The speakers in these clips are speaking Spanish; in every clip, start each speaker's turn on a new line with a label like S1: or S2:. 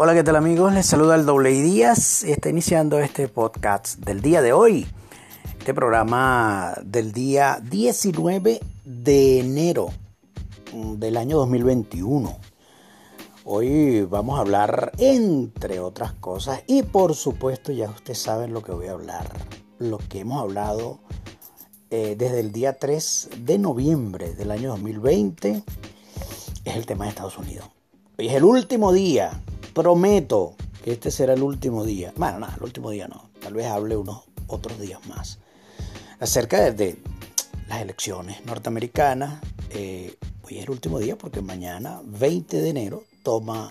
S1: Hola, ¿qué tal amigos? Les saluda el Doble Díaz y está iniciando este podcast del día de hoy. Este programa del día 19 de enero del año 2021. Hoy vamos a hablar, entre otras cosas, y por supuesto ya ustedes saben lo que voy a hablar. Lo que hemos hablado eh, desde el día 3 de noviembre del año 2020 es el tema de Estados Unidos. Hoy es el último día Prometo que este será el último día. Bueno, nada, el último día no. Tal vez hable unos otros días más. Acerca de, las elecciones norteamericanas. Eh, hoy es el último día porque mañana, 20 de enero, toma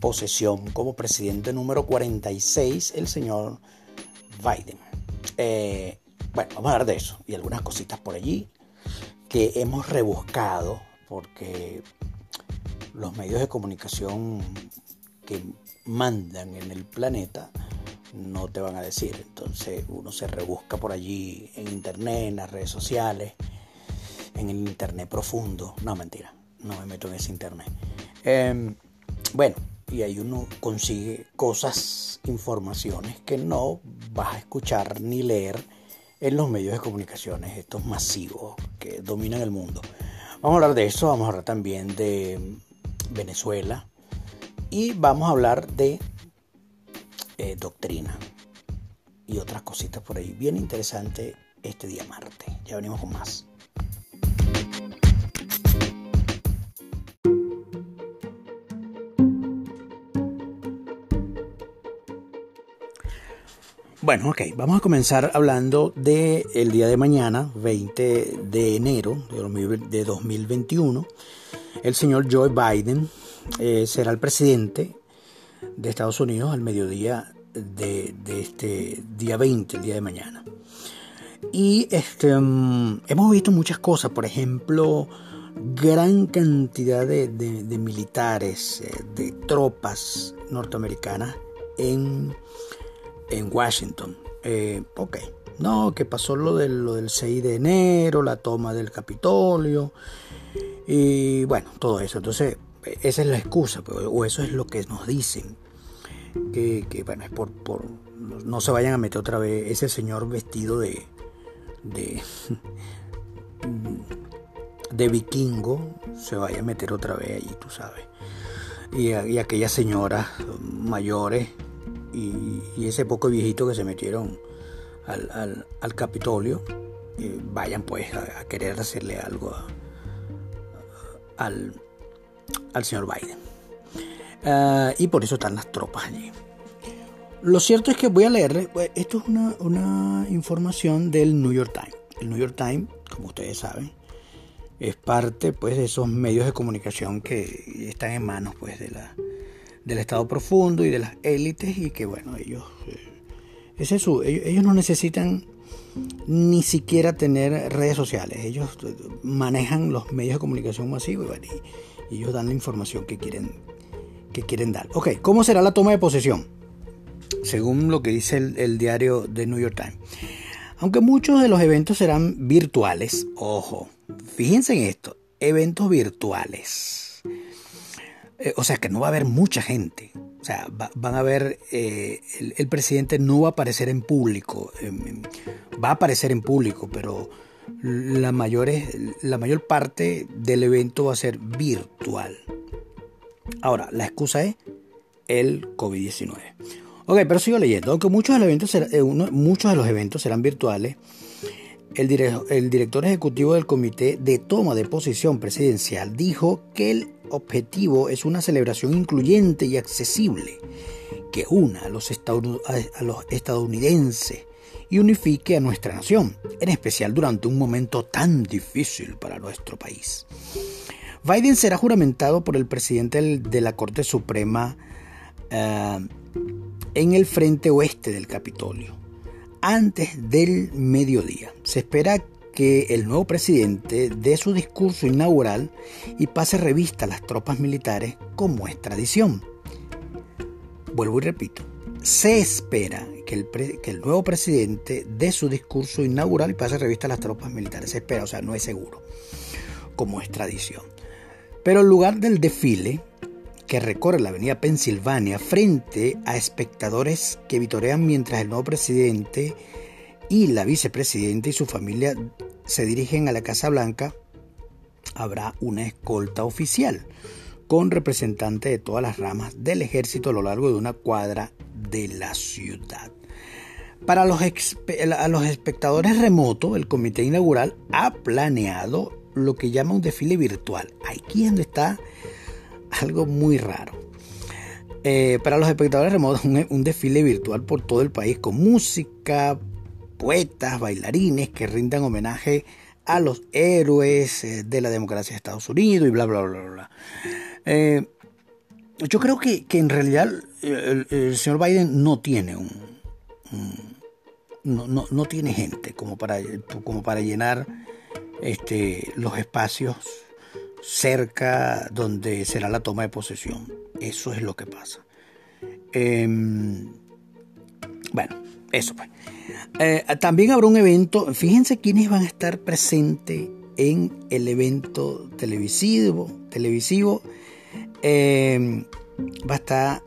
S1: posesión como presidente número 46 el señor Biden. Eh, bueno, vamos a hablar de eso y algunas cositas por allí que hemos rebuscado porque los medios de comunicación que mandan en el planeta no te van a decir. Entonces uno se rebusca por allí en internet, en las redes sociales, en el internet profundo. No, mentira, no me meto en ese internet. Em, bueno, y ahí uno consigue cosas, informaciones que no vas a escuchar ni leer en los medios de comunicaciones, estos masivos que dominan el mundo. Vamos a hablar de eso, vamos a hablar también de Venezuela, y vamos a hablar de eh, doctrina y otras cositas por ahí. Bien interesante este día martes. Ya venimos con más. Bueno, ok, vamos a comenzar hablando del el día de mañana, 20 de enero de 2021. El señor Joe Biden eh, será el presidente de Estados Unidos al mediodía de, este día 20, el día de mañana. Y este, mm, hemos visto muchas cosas, por ejemplo, gran cantidad de, militares, eh, de tropas norteamericanas en, en Washington. Eh, ok, no, que pasó lo del, lo del 6 de enero, la toma del Capitolio, y bueno, todo eso. Entonces, esa es la excusa, pues, o eso es lo que nos dicen. Que, bueno, es por, por, no se vayan a meter otra vez ese señor vestido de, de, de vikingo, se vaya a meter otra vez allí, tú sabes. Y, y aquellas señoras mayores y, ese poco viejito que se metieron al, al, Capitolio, eh, vayan pues a, querer hacerle algo al, al señor Biden. Ah, y por eso están las tropas allí. Lo cierto es que voy a leerle, pues, esto es una, información del New York Times. El New York Times, como ustedes saben, es parte pues, de esos medios de comunicación que están en manos pues, de la, del Estado profundo y de las élites y que bueno, ellos, eh, es ellos, no necesitan ni siquiera tener redes sociales, ellos manejan los medios de comunicación masivos y ellos dan la información que quieren, que quieren dar. Ok, ¿cómo será la toma de posesión? Según lo que dice el, diario The New York Times. Aunque muchos de los eventos serán virtuales, ojo, fíjense en esto, eventos virtuales. Eh, o sea que no va a haber mucha gente. O sea, van a ver, eh, el, presidente no va a aparecer en público. Em, va a aparecer en público, pero la mayor, la mayor parte del evento va a ser virtual. Ahora, la excusa es el COVID-19. Ok, pero sigo leyendo. Aunque muchos de los eventos, eh, muchos de los eventos serán virtuales, el, el director ejecutivo del Comité de Toma de Posición Presidencial dijo que el objetivo es una celebración incluyente y accesible que una a los, a los estadounidenses y unifique a nuestra nación, en especial durante un momento tan difícil para nuestro país. Biden será juramentado por el presidente de la Corte Suprema eh, en el frente oeste del Capitolio, antes del mediodía. Se espera que el nuevo presidente dé su discurso inaugural y pase revista a las tropas militares como es tradición. Vuelvo y repito, se espera que el, nuevo presidente dé su discurso inaugural y pase revista a las tropas militares. Se espera, o sea, no es seguro, como es tradición. Pero en lugar del desfile, que recorre la avenida Pensilvania frente a espectadores que vitorean mientras el nuevo presidente y la vicepresidenta y su familia se dirigen a la Casa Blanca, habrá una escolta oficial con representantes de todas las ramas del ejército a lo largo de una cuadra de la ciudad. Para los, espectadores remotos, el comité inaugural ha planeado lo que llama un desfile virtual. Aquí es donde está algo muy raro. Eh, para los espectadores remotos, un, desfile virtual por todo el país con música, poetas, bailarines que rindan homenaje a los héroes eh, de la democracia de Estados Unidos y bla, bla, bla, bla. Eh, yo creo que, en realidad el, señor Biden no tiene un, no, no, tiene gente como para, como para llenar este, los espacios cerca donde será la toma de posesión. Eso es lo que pasa. Em, bueno, eso pues. También habrá un evento, fíjense quiénes van a estar presentes en el evento televisivo. televisivo em, va a estar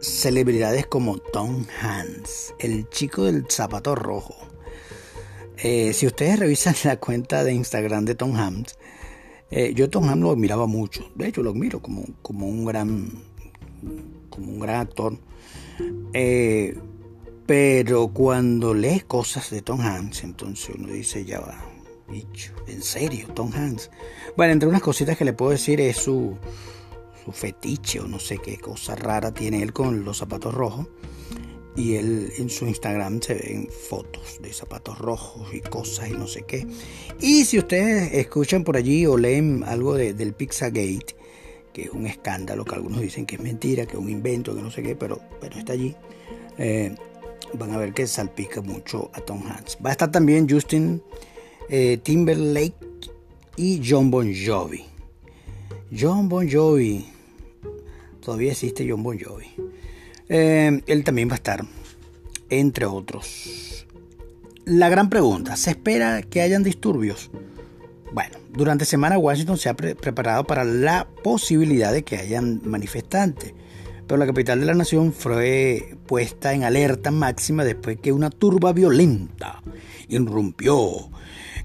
S1: celebridades como Tom Hanks, el chico del zapato rojo. Eh, si ustedes revisan la cuenta de Instagram de Tom Hanks, eh, yo Tom Hanks lo admiraba mucho. De hecho, lo admiro como, como un gran como un gran actor. Eh, pero cuando lees cosas de Tom Hanks, entonces uno dice, ya va, bicho, en serio, Tom Hanks. Bueno, entre unas cositas que le puedo decir es su, fetiche o no sé qué cosa rara tiene él con los zapatos rojos. Y él en su Instagram se ven fotos de zapatos rojos y cosas y no sé qué. Y si ustedes escuchan por allí o leen algo de, del Pizzagate, que es un escándalo, que algunos dicen que es mentira, que es un invento, que no sé qué, pero, pero está allí. Eh, van a ver que salpica mucho a Tom Hanks. Va a estar también Justin eh, Timberlake y John Bon Jovi. John Bon Jovi. Todavía existe John Bon Jovi. Eh, él también va a estar, entre otros. La gran pregunta, ¿se espera que hayan disturbios? Bueno, durante semana Washington se ha preparado para la posibilidad de que hayan manifestantes pero la capital de la nación fue puesta en alerta máxima después que una turba violenta irrumpió,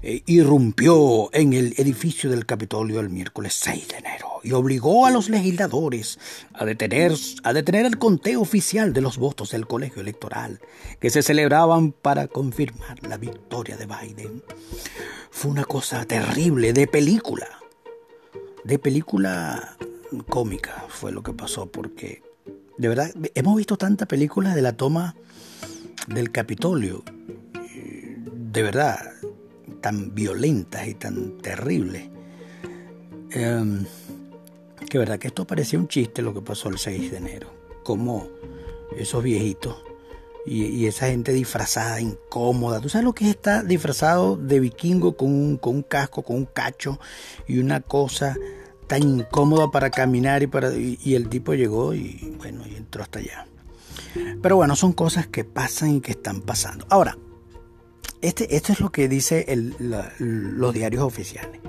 S1: eh, irrumpió en el edificio del Capitolio el miércoles 6 de enero y obligó a los legisladores a detener, a detener el conteo oficial de los votos del colegio electoral que se celebraban para confirmar la victoria de Biden. Fue una cosa terrible, de película, de película cómica fue lo que pasó porque de verdad, hemos visto tantas películas de la toma del Capitolio, de verdad, tan violentas y tan terribles. Eh, que verdad que esto parecía un chiste lo que pasó el 6 de enero. Como esos viejitos y, esa gente disfrazada, incómoda. ¿Tú sabes lo que es estar disfrazado de vikingo con un, con un casco, con un cacho y una cosa tan incómoda para caminar y, para, y, el tipo llegó y bueno, y entró hasta allá. Pero bueno, son cosas que pasan y que están pasando. Ahora, este, esto es lo que dice los diarios oficiales.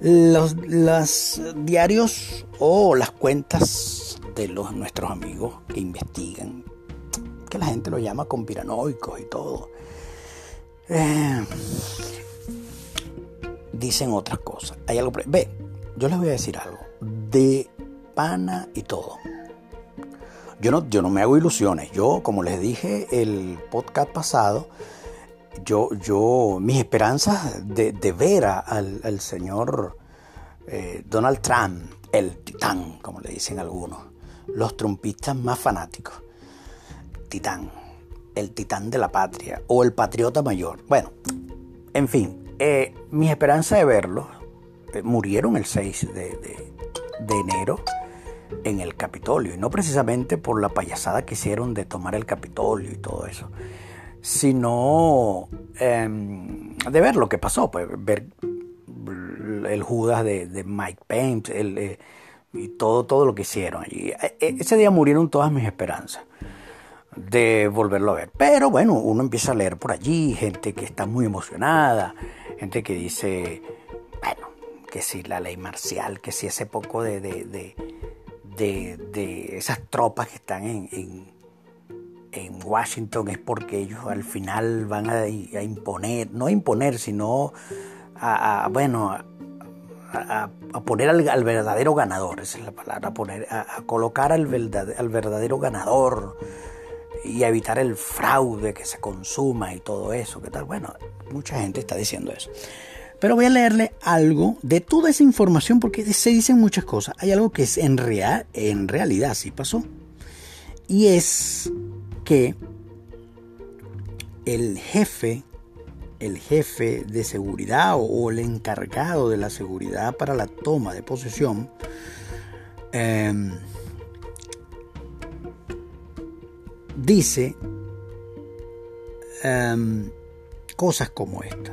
S1: Los, los, diarios o las cuentas de los, nuestros amigos que investigan, que la gente lo llama conspiranoicos y todo, eh, dicen otras cosas. Hay algo. Ve, yo les voy a decir algo, de pana y todo. Yo no, yo no me hago ilusiones. Yo, como les dije el podcast pasado, yo, yo, mis esperanzas de, ver al, señor eh, Donald Trump, el titán, como le dicen algunos, los trumpistas más fanáticos, titán, el titán de la patria o el patriota mayor. Bueno, en fin, eh, mis esperanzas de verlo eh, murieron el 6 de, enero en el Capitolio, y no precisamente por la payasada que hicieron de tomar el Capitolio y todo eso, sino em, de ver lo que pasó, pues, ver el Judas de, Mike Pence eh, y todo, todo lo que hicieron allí. E, e, ese día murieron todas mis esperanzas de volverlo a ver. Pero bueno, uno empieza a leer por allí, gente que está muy emocionada, gente que dice, bueno, que si la ley marcial, que si ese poco de, de, de, esas tropas que están en, Washington es porque ellos al final van a, imponer, no imponer, sino a, bueno, a, poner al, verdadero ganador, esa es la palabra, poner, a, colocar al, al verdadero ganador y a evitar el fraude que se consuma y todo eso, ¿qué tal? Bueno, mucha gente está diciendo eso. Pero voy a leerle algo de toda esa información porque se dicen muchas cosas. Hay algo que es en, real, en realidad sí pasó. Y es que el jefe, el jefe de seguridad o, el encargado de la seguridad para la toma de posesión, em, dice em, cosas como esta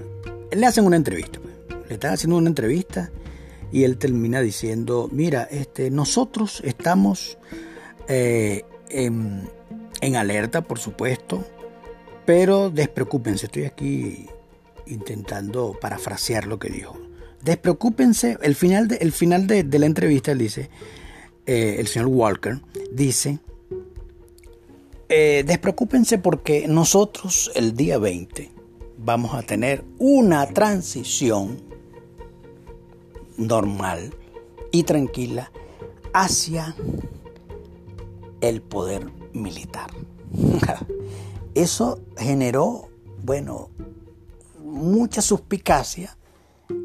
S1: le hacen una entrevista, pues. le están haciendo una entrevista y él termina diciendo, mira, este, nosotros estamos eh, en, alerta, por supuesto, pero despreocúpense, estoy aquí intentando parafrasear lo que dijo. Despreocúpense, el final de, final de, la entrevista, él dice, eh, el señor Walker, dice, eh, despreocúpense porque nosotros el día 20 vamos a tener una transición normal y tranquila hacia el poder militar. Eso generó, bueno, mucha suspicacia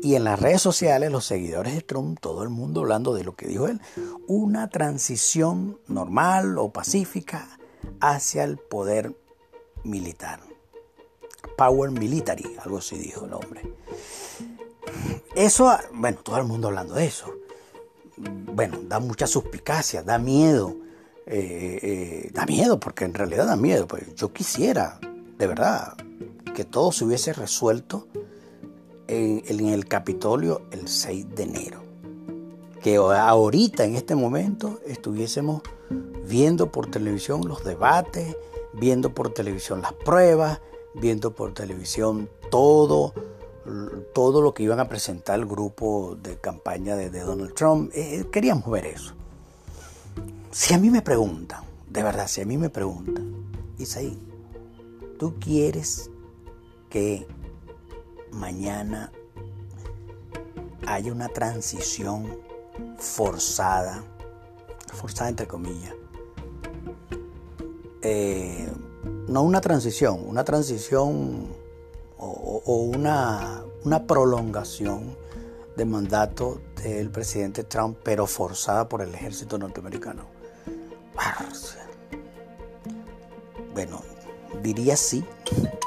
S1: y en las redes sociales los seguidores de Trump, todo el mundo hablando de lo que dijo él, una transición normal o pacífica hacia el poder militar. Power Military, algo así dijo el hombre. Eso, bueno, todo el mundo hablando de eso. Bueno, da mucha suspicacia, da miedo. Eh, eh, da miedo, porque en realidad da miedo. Pues yo quisiera, de verdad, que todo se hubiese resuelto en, el Capitolio el 6 de enero. Que ahorita, en este momento, estuviésemos viendo por televisión los debates, viendo por televisión las pruebas, viendo por televisión todo, todo lo que iban a presentar el grupo de campaña de, Donald Trump. Eh, queríamos ver eso. Si a mí me preguntan, de verdad, si a mí me preguntan, Isaí, ¿tú quieres que mañana haya una transición forzada, forzada entre comillas, eh, no una transición, una transición o, una, una prolongación de mandato del presidente Trump, pero forzada por el ejército norteamericano. Bueno, diría sí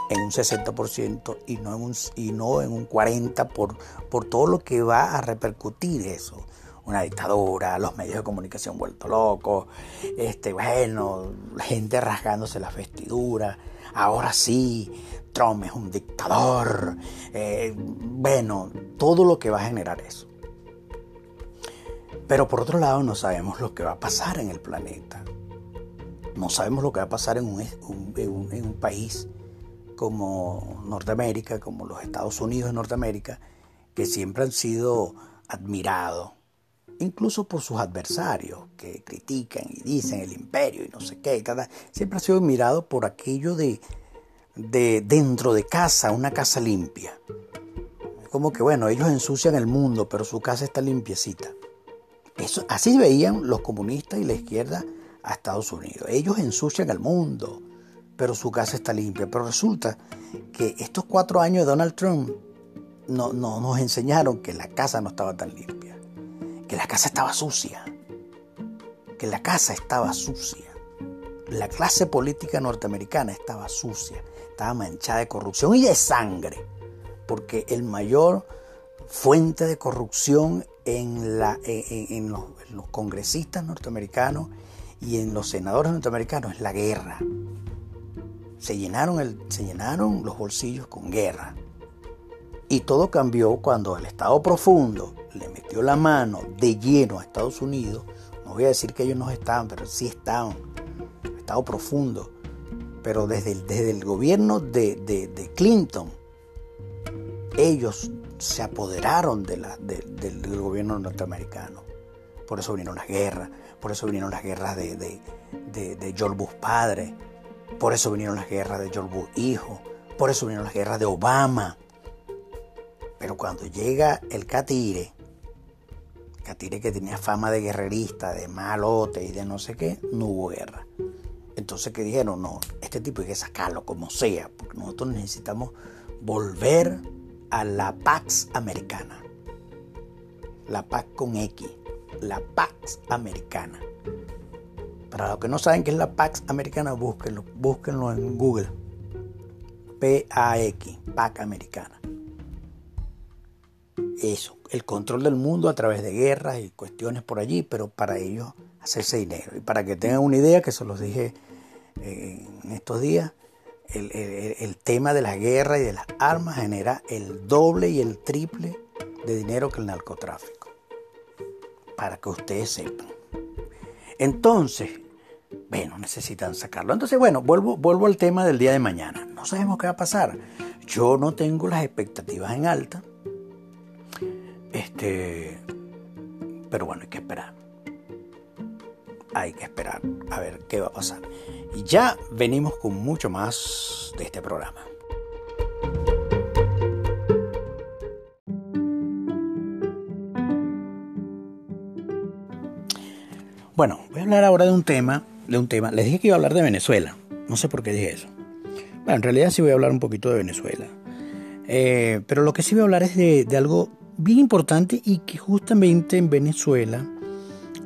S1: en un 60% y no en un, y no en un 40% por, por todo lo que va a repercutir eso. Una dictadura, los medios de comunicación vuelto locos, este, bueno, gente rasgándose la vestidura, ahora sí, Trump es un dictador, eh, bueno, todo lo que va a generar eso. Pero por otro lado no sabemos lo que va a pasar en el planeta. No sabemos lo que va a pasar en un, país como Norteamérica, como los Estados Unidos de Norteamérica, que siempre han sido admirados incluso por sus adversarios, que critican y dicen el imperio y no sé qué, siempre ha sido admirado por aquello de, de dentro de casa, una casa limpia. Como que bueno, ellos ensucian el mundo, pero su casa está limpiecita. Así veían los comunistas y la izquierda a Estados Unidos. Ellos ensucian el mundo, pero su casa está limpia. Pero resulta que estos cuatro años de Donald Trump no, nos enseñaron que la casa no estaba tan limpia que la casa estaba sucia, que la casa estaba sucia. La clase política norteamericana estaba sucia, estaba manchada de corrupción y de sangre, porque el mayor fuente de corrupción en, los, congresistas norteamericanos y en los senadores norteamericanos es la guerra. Se llenaron, el, se llenaron los bolsillos con guerra. Y todo cambió cuando el Estado profundo le metió la mano de lleno a Estados Unidos. No voy a decir que ellos no estaban, pero sí estaban. Estado profundo. Pero desde el, desde el gobierno de, Clinton, ellos se apoderaron de la, del gobierno norteamericano. por eso vinieron las guerras, por eso vinieron las guerras de, de, George padre, por eso vinieron las guerras de George hijo, por eso vinieron las guerras de Obama. Pero cuando llega el Catire, Catire que tenía fama de guerrerista, de malote y de no sé qué, no hubo guerra. Entonces que dijeron, no, este tipo hay que sacarlo como sea, porque nosotros necesitamos volver a la Pax Americana. La Pax con X, la Pax Americana. Para los que no saben qué es la Pax Americana, búsquenlo, en Google. P-A-X, PAC Americana eso, el control del mundo a través de guerras y cuestiones por allí, pero para ellos hacerse dinero. Y para que tengan una idea, que se los dije eh, en estos días, el, tema de la guerra y de las armas genera el doble y el triple de dinero que el narcotráfico. Para que ustedes sepan. Entonces, bueno, necesitan sacarlo. Entonces, bueno, vuelvo, vuelvo al tema del día de mañana. No sabemos qué va a pasar. Yo no tengo las expectativas en alta este, pero bueno, hay que esperar. Hay que esperar a ver qué va a pasar. Y ya venimos con mucho más de este programa. Bueno, voy a hablar ahora de un tema, de un tema. Les dije que iba a hablar de Venezuela. No sé por qué dije eso. Bueno, en realidad sí voy a hablar un poquito de Venezuela. Eh, pero lo que sí voy a hablar es de, de algo bien importante y que justamente en Venezuela,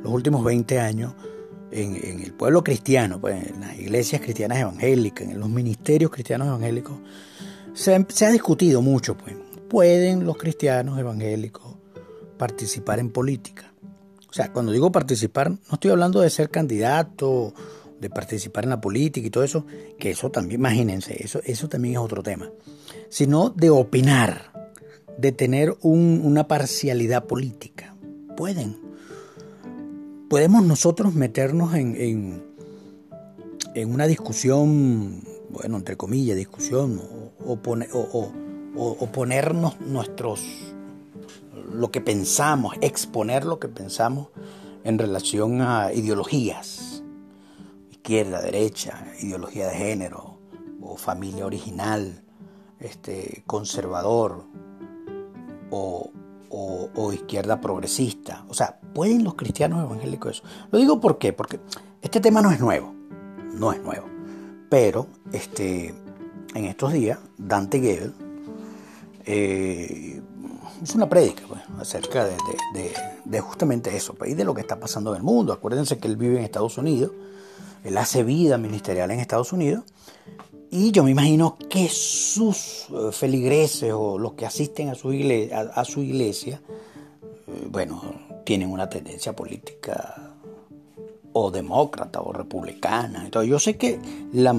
S1: los últimos 20 años, en, el pueblo cristiano, pues, en las iglesias cristianas evangélicas, en los ministerios cristianos evangélicos, se, ha discutido mucho, pues, ¿pueden los cristianos evangélicos participar en política? O sea, cuando digo participar, no estoy hablando de ser candidato, de participar en la política y todo eso, que eso también, imagínense, eso, eso también es otro tema, sino de opinar, de tener una parcialidad política. Pueden. Podemos nosotros meternos en, en, una discusión, bueno, entre comillas, discusión, o, o, ponernos nuestros, lo que pensamos, exponer lo que pensamos en relación a ideologías, izquierda, derecha, ideología de género, o familia original, este, conservador, o, izquierda progresista. O sea, ¿pueden los cristianos evangélicos eso? Lo digo por qué, porque este tema no es nuevo, no es nuevo. Pero este, en estos días, Dante Gebel eh, hizo una prédica pues, acerca de, justamente eso, pues, y de lo que está pasando en el mundo. Acuérdense que él vive en Estados Unidos, él hace vida ministerial en Estados Unidos, y yo me imagino que sus eh, feligreses o los que asisten a su iglesia, eh, bueno, tienen una tendencia política o demócrata o republicana. Entonces yo sé que la,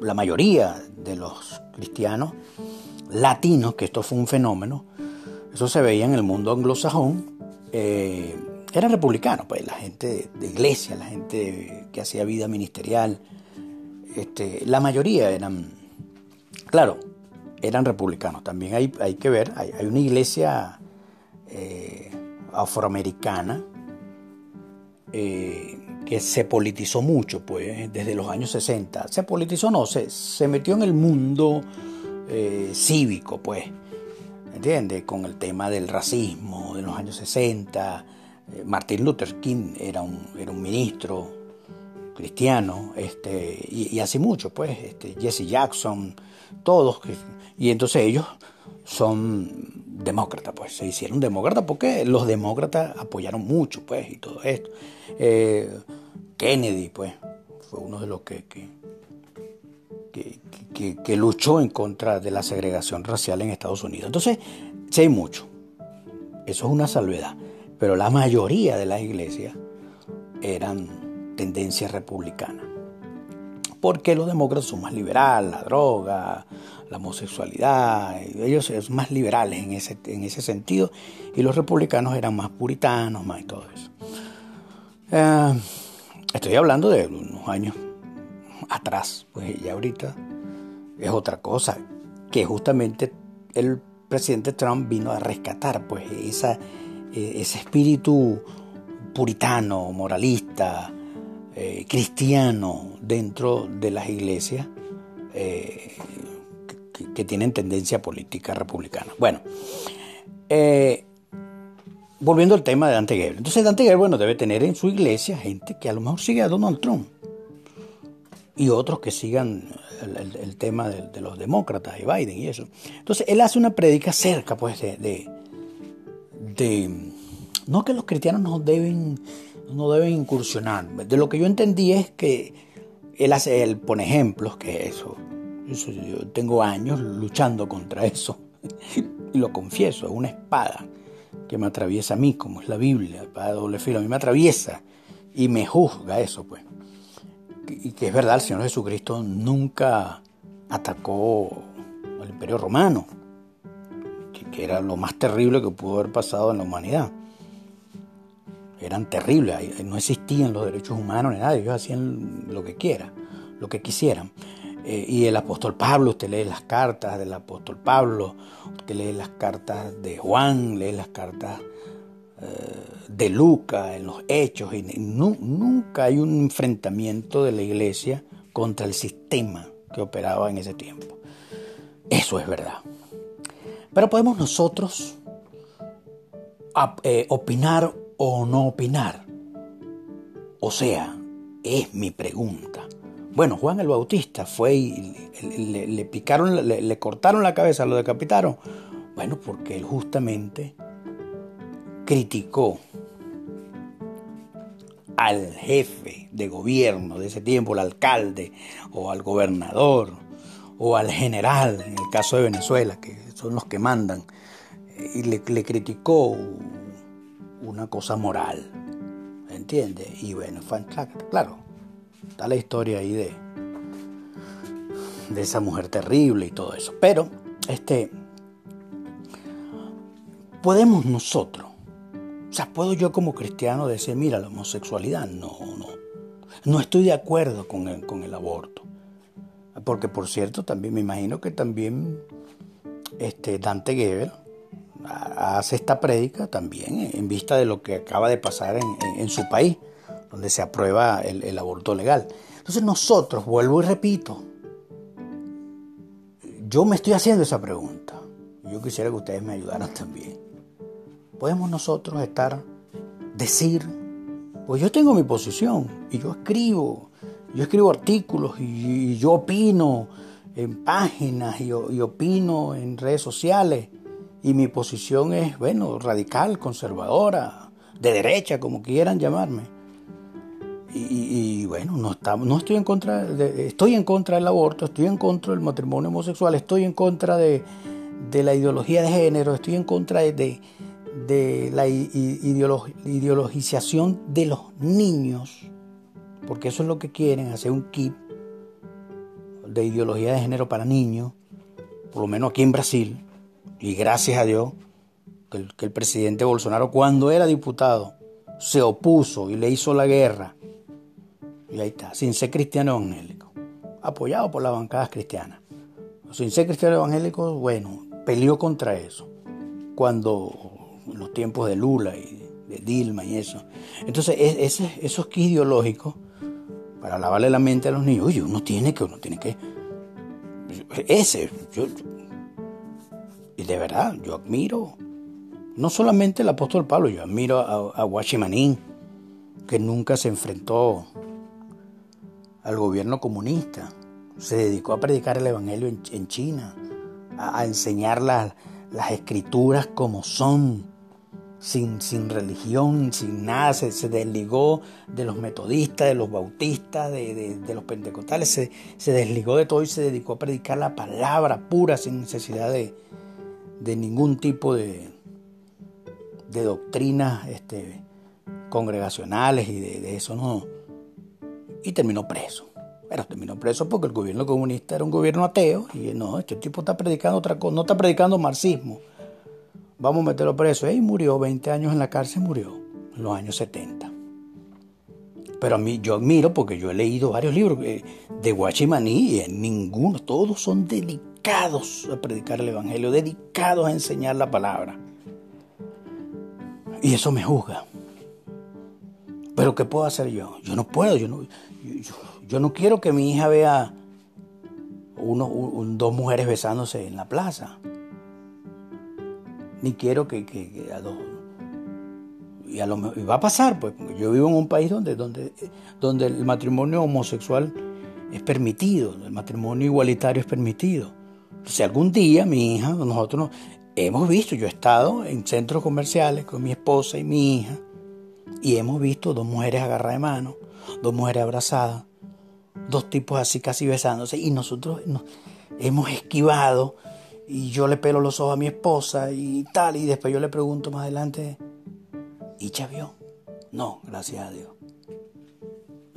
S1: la mayoría de los cristianos latinos, que esto fue un fenómeno, eso se veía en el mundo anglosajón, eh, eran republicanos, pues la gente de iglesia, la gente que hacía vida ministerial, este, la mayoría eran, claro, eran republicanos. También hay, hay que ver, hay, una iglesia eh, afroamericana eh, que se politizó mucho, pues, desde los años 60. Se politizó, no, se, se metió en el mundo eh, cívico, pues, ¿entiendes? Con el tema del racismo de los años 60. Martin Luther King era un, era un ministro cristiano, este, y, hace mucho, pues, este, Jesse Jackson, todos, y entonces ellos son demócratas, pues, se hicieron demócratas porque los demócratas apoyaron mucho, pues, y todo esto. Eh, Kennedy, pues, fue uno de los que, que, que, luchó en contra de la segregación racial en Estados Unidos. Entonces, sí hay mucho, eso es una salvedad, pero la mayoría de las iglesias eran tendencia republicana. Porque los demócratas son más liberales, la droga, la homosexualidad, ellos son más liberales en ese, en ese sentido, y los republicanos eran más puritanos, más y todo eso. Eh, estoy hablando de unos años atrás, pues ya ahorita es otra cosa, que justamente el presidente Trump vino a rescatar, pues esa, ese espíritu puritano, moralista, eh, cristiano dentro de las iglesias eh, que, tienen tendencia política republicana. Bueno, volviendo al tema de Dante Gebel. Entonces Dante Gebel, bueno, debe tener en su iglesia gente que a lo mejor sigue a Donald Trump y otros que sigan el, tema de, los demócratas y Biden y eso. Entonces él hace una prédica cerca, pues, de, de, no que los cristianos no deben, no deben incursionar. De lo que yo entendí es que él hace, él pone ejemplos que eso, eso yo tengo años luchando contra eso y lo confieso, es una espada que me atraviesa a mí, como es la Biblia, espada de doble filo, a mí me atraviesa y me juzga eso, pues y que es verdad, el Señor Jesucristo nunca atacó al imperio romano, que, era lo más terrible que pudo haber pasado en la humanidad. Eran terribles, no existían los derechos humanos ni nada, ellos hacían lo que quieran, lo que quisieran. Eh, y el apóstol Pablo, usted lee las cartas del apóstol Pablo, usted lee las cartas de Juan, lee las cartas de Lucas, en los hechos, y nunca hay un enfrentamiento de la iglesia contra el sistema que operaba en ese tiempo. Eso es verdad. Pero podemos nosotros eh, opinar o no opinar. O sea, es mi pregunta. Bueno, Juan el Bautista fue y le, picaron, le, le cortaron la cabeza, lo decapitaron. Bueno, porque él justamente criticó al jefe de gobierno de ese tiempo, al alcalde o al gobernador o al general, en el caso de Venezuela, que son los que mandan, y le, criticó una cosa moral, ¿entiende? Y bueno, claro, está la historia ahí de, de esa mujer terrible y todo eso. Pero, este, podemos nosotros o sea, ¿puedo yo como cristiano decir, mira, la homosexualidad? No, no. No estoy de acuerdo con el, con el aborto. Porque, por cierto, también me imagino que también este, Dante Gebel hace esta prédica también en vista de lo que acaba de pasar en, su país, donde se aprueba el, aborto legal. Entonces nosotros, vuelvo y repito, yo me estoy haciendo esa pregunta. Yo quisiera que ustedes me ayudaran también podemos nosotros estar, decir, pues yo tengo mi posición y yo escribo, yo escribo artículos y, yo opino en páginas y, opino en redes sociales y mi posición es, bueno, radical, conservadora, de derecha, como quieran llamarme. Y, bueno, no, no estoy en contra, estoy en contra del aborto, estoy en contra del matrimonio homosexual, estoy en contra de, de la ideología de género, estoy en contra de, de la ideologización de los niños, porque eso es lo que quieren, hacer un kit de ideología de género para niños, por lo menos aquí en Brasil, y gracias a Dios que el, presidente Bolsonaro cuando era diputado se opuso y le hizo la guerra, y ahí está, sin ser cristiano evangélico, apoyado por las bancadas cristianas. Sin ser cristiano evangélico, bueno, peleó contra eso. Cuando los tiempos de Lula y de Dilma y eso. Entonces, esos que ideológicos, para lavarle la mente a los niños, oye, uno tiene que, uno tiene que. Ese, y de verdad, yo admiro, no solamente el apóstol Pablo, yo admiro a, a Guachimanín, que nunca se enfrentó al gobierno comunista, se dedicó a predicar el evangelio en, China, a, enseñar las escrituras como son sin, sin religión, sin nada, se, desligó de los metodistas, de los bautistas, de, los pentecostales, se, se, desligó de todo y se dedicó a predicar la palabra pura sin necesidad de, ningún tipo de, de doctrinas este, congregacionales y de, eso no. Y terminó preso. Pero terminó preso porque el gobierno comunista era un gobierno ateo y no, este tipo está predicando otra cosa, no está predicando marxismo vamos a meterlo preso. Y murió 20 años en la cárcel, murió en los años 70. Pero a mí, yo admiro porque yo he leído varios libros eh, de Guachimaní y ninguno, todos son dedicados a predicar el Evangelio, dedicados a enseñar la palabra. Y eso me juzga. Pero ¿qué puedo hacer yo? Yo no puedo, yo no, yo, no quiero que mi hija vea uno, dos mujeres besándose en la plaza. Ni quiero que, a dos... Y, a lo, va a pasar, pues, yo vivo en un país donde, donde, donde el matrimonio homosexual es permitido, el matrimonio igualitario es permitido. Si algún día mi hija, nosotros hemos visto, yo he estado en centros comerciales con mi esposa y mi hija, y hemos visto dos mujeres agarradas de mano, dos mujeres abrazadas, dos tipos así casi besándose y nosotros nos hemos esquivado y yo le pelo los ojos a mi esposa y tal y después yo le pregunto más adelante, ¿y ya vio? No, gracias a Dios.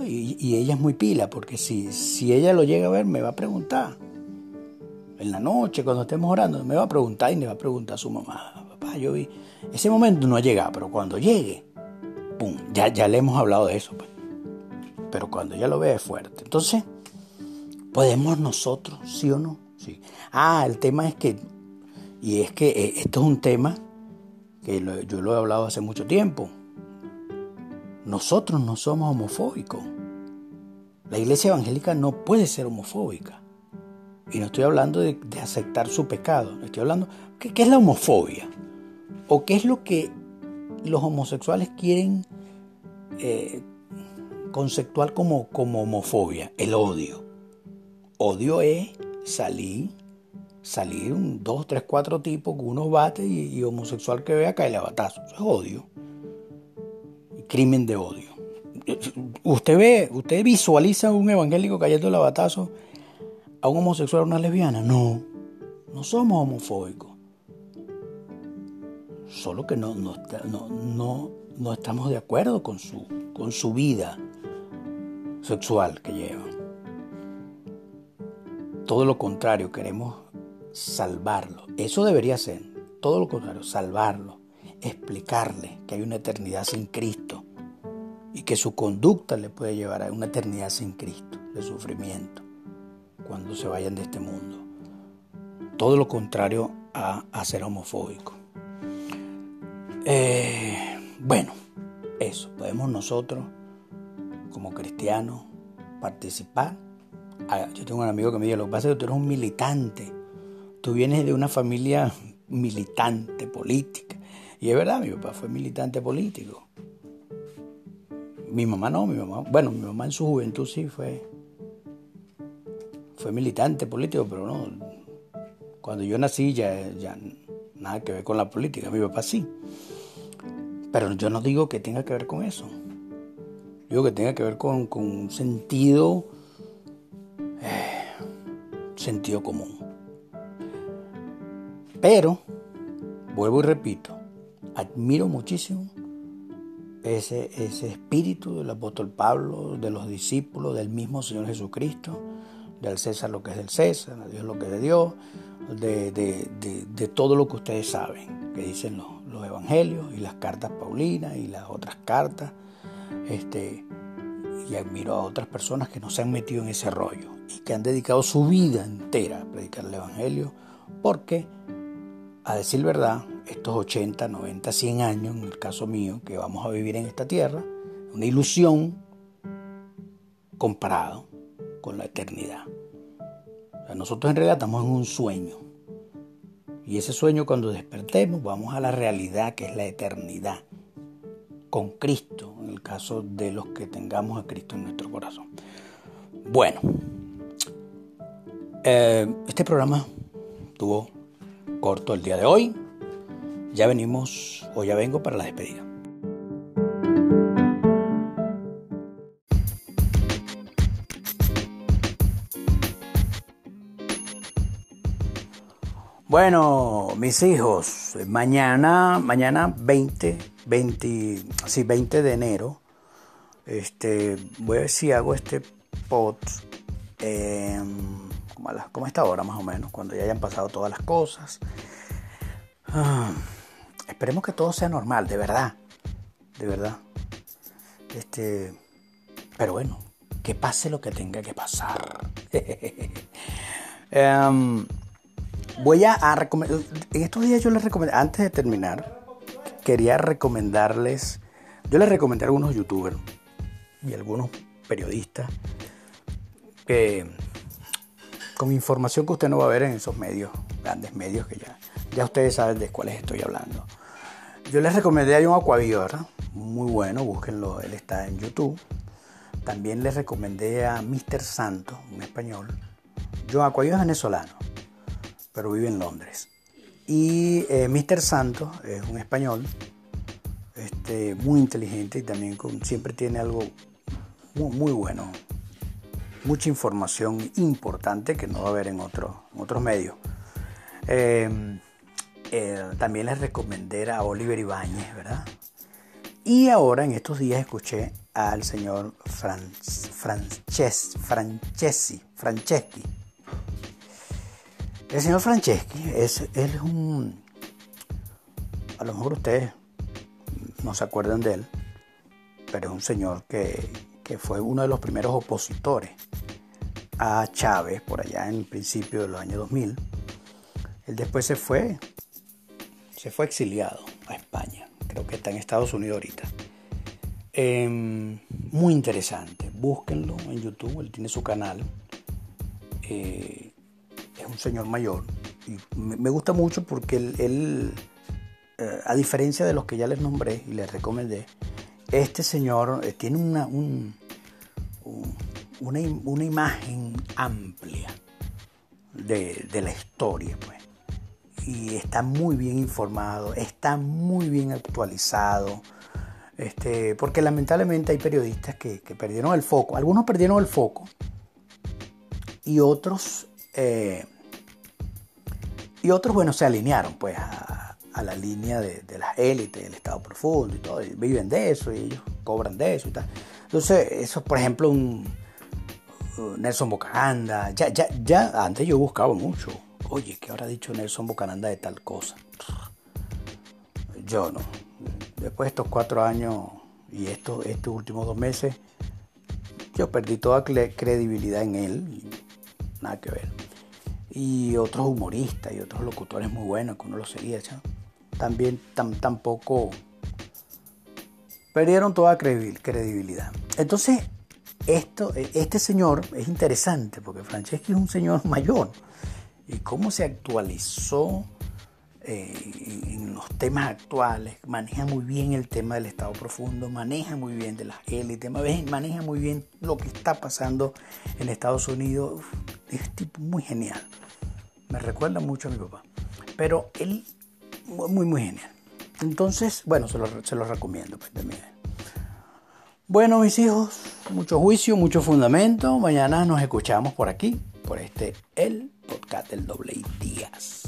S1: Y, ella es muy pila porque si, si ella lo llega a ver me va a preguntar. En la noche, cuando estemos orando, me va a preguntar y me va a preguntar a su mamá, papá, yo vi. Ese momento no ha llegado, pero cuando llegue, ya, ya le hemos hablado de eso. Pues. Pero cuando ella lo ve es fuerte. Entonces, ¿podemos nosotros, sí o no? Sí. Ah, el tema es que, y es que eh, esto es un tema que yo lo he hablado hace mucho tiempo. Nosotros no somos homofóbicos. La iglesia evangélica no puede ser homofóbica. Y no estoy hablando de, aceptar su pecado. Estoy hablando, ¿qué, ¿qué, es la homofobia? ¿O qué es lo que los homosexuales quieren eh, conceptual como, como homofobia, el odio. Odio es salir, salir un dos, tres, cuatro tipos con unos bates y, homosexual que vea cae a batazo. Eso es odio. Crimen de odio. Usted ve, usted visualiza un evangélico cayendo la batazo a un homosexual o una lesbiana. No, no somos homofóbicos solo que no, no, no, no, estamos de acuerdo con su, con su vida sexual que llevan. Todo lo contrario, queremos salvarlo. Eso debería ser, todo lo contrario, salvarlo, explicarle que hay una eternidad sin Cristo y que su conducta le puede llevar a una eternidad sin Cristo, de sufrimiento, cuando se vayan de este mundo. Todo lo contrario a, ser homofóbico. Eh, bueno, eso, podemos nosotros como cristianos participar. Ah, yo tengo un amigo que me dice, lo que pasa es que tú eres un militante, tú vienes de una familia militante política. Y es verdad, mi papá fue militante político. Mi mamá no, mi mamá, bueno, mi mamá en su juventud sí fue, fue militante político, pero no, cuando yo nací ya, nada que ver con la política, mi papá sí. Pero yo no digo que tenga que ver con eso. Digo que tenga que ver con, un sentido, eh, sentido común. Pero, vuelvo y repito, admiro muchísimo ese, ese espíritu del apóstol Pablo, de los discípulos, del mismo Señor Jesucristo, del César lo que es del César, a Dios lo que es de Dios, de, de todo lo que ustedes saben, que dicen los, los evangelios y las cartas paulinas y las otras cartas. Este, y admiro a otras personas que no se han metido en ese rollo y que han dedicado su vida entera a predicar el evangelio, porque, a decir verdad, estos 80, 90, 100 años, en el caso mío, que vamos a vivir en esta tierra, una ilusión comparado con la eternidad. nosotros en realidad estamos en un sueño y ese sueño cuando despertemos vamos a la realidad que es la eternidad con Cristo, en el caso de los que tengamos a Cristo en nuestro corazón. Bueno, eh, este programa tuvo corto el día de hoy. Ya venimos o ya vengo para la despedida. Bueno, mis hijos, mañana, mañana 20, 20, sí, 20 de enero, este, voy a ver si hago este pot como, a esta hora más o menos, cuando ya hayan pasado todas las cosas. Ah, esperemos que todo sea normal, de verdad, de verdad. Este, pero bueno, que pase lo que tenga que pasar. Em, Voy a, recomendar, en estos días yo les recomendé, antes de terminar, quería recomendarles, yo les recomendé a algunos youtubers, y algunos periodistas que con información que usted no va a ver en esos medios, grandes medios que ya, ya ustedes saben de cuáles estoy hablando. Yo les recomendé a John Aquaviva, muy bueno, búsquenlo, él está en YouTube. También les recomendé a Mr. Santos, un español. John Aquaviva es venezolano, pero vive en Londres. Y eh, Mr. Santos es un español este, muy inteligente y también siempre tiene algo muy, muy bueno mucha información importante que no va a haber en, otros medios. Em, eh, también les recomendé a Oliver Ibáñez, ¿verdad? Y ahora en estos días escuché al señor Frances, Franceschi, Franceschi. El señor Franceschi es, él es un... A lo mejor ustedes no se acuerdan de él, pero es un señor que, que fue uno de los primeros opositores a Chávez por allá en el principio de los años 2000. Él después se fue, se fue exiliado a España. Creo que está en Estados Unidos ahorita. Em, muy interesante. Búsquenlo en YouTube. Él tiene su canal. Eh, un señor mayor. Y me, gusta mucho porque él, eh, a diferencia de los que ya les nombré y les recomendé, este señor eh, tiene una, un, una, imagen amplia de, la historia, pues. Y está muy bien informado, está muy bien actualizado. Este, porque lamentablemente hay periodistas que, perdieron el foco. Algunos perdieron el foco y otros, eh, y otros, bueno, se alinearon pues a, la línea de, las élites, del Estado profundo y todo. Viven de eso y ellos cobran de eso y tal. Entonces, eso, por ejemplo, un, Nelson Bocananda. Ya, ya, ya antes yo buscaba mucho. Oye, ¿qué habrá dicho Nelson Bocananda de tal cosa? Yo no. Después de estos cuatro años y estos, estos últimos dos meses, yo perdí toda credibilidad en él. nada que ver. Y otros humoristas y otros locutores muy buenos que uno los seguía, también tampoco perdieron toda credibilidad. Entonces, esto, este señor es interesante porque Franceschi es un señor mayor y cómo se actualizó eh, en los temas actuales, maneja muy bien el tema del Estado profundo, maneja muy bien de las élites, maneja muy bien lo que está pasando en Estados Unidos. Es tipo muy genial. Me recuerda mucho a mi papá. Pero él, muy, muy genial. Entonces, bueno, se lo, se lo recomiendo. Pues, también. Bueno, mis hijos, mucho juicio, mucho fundamento. Mañana nos escuchamos por aquí, por este El Podcast del Doble Díaz.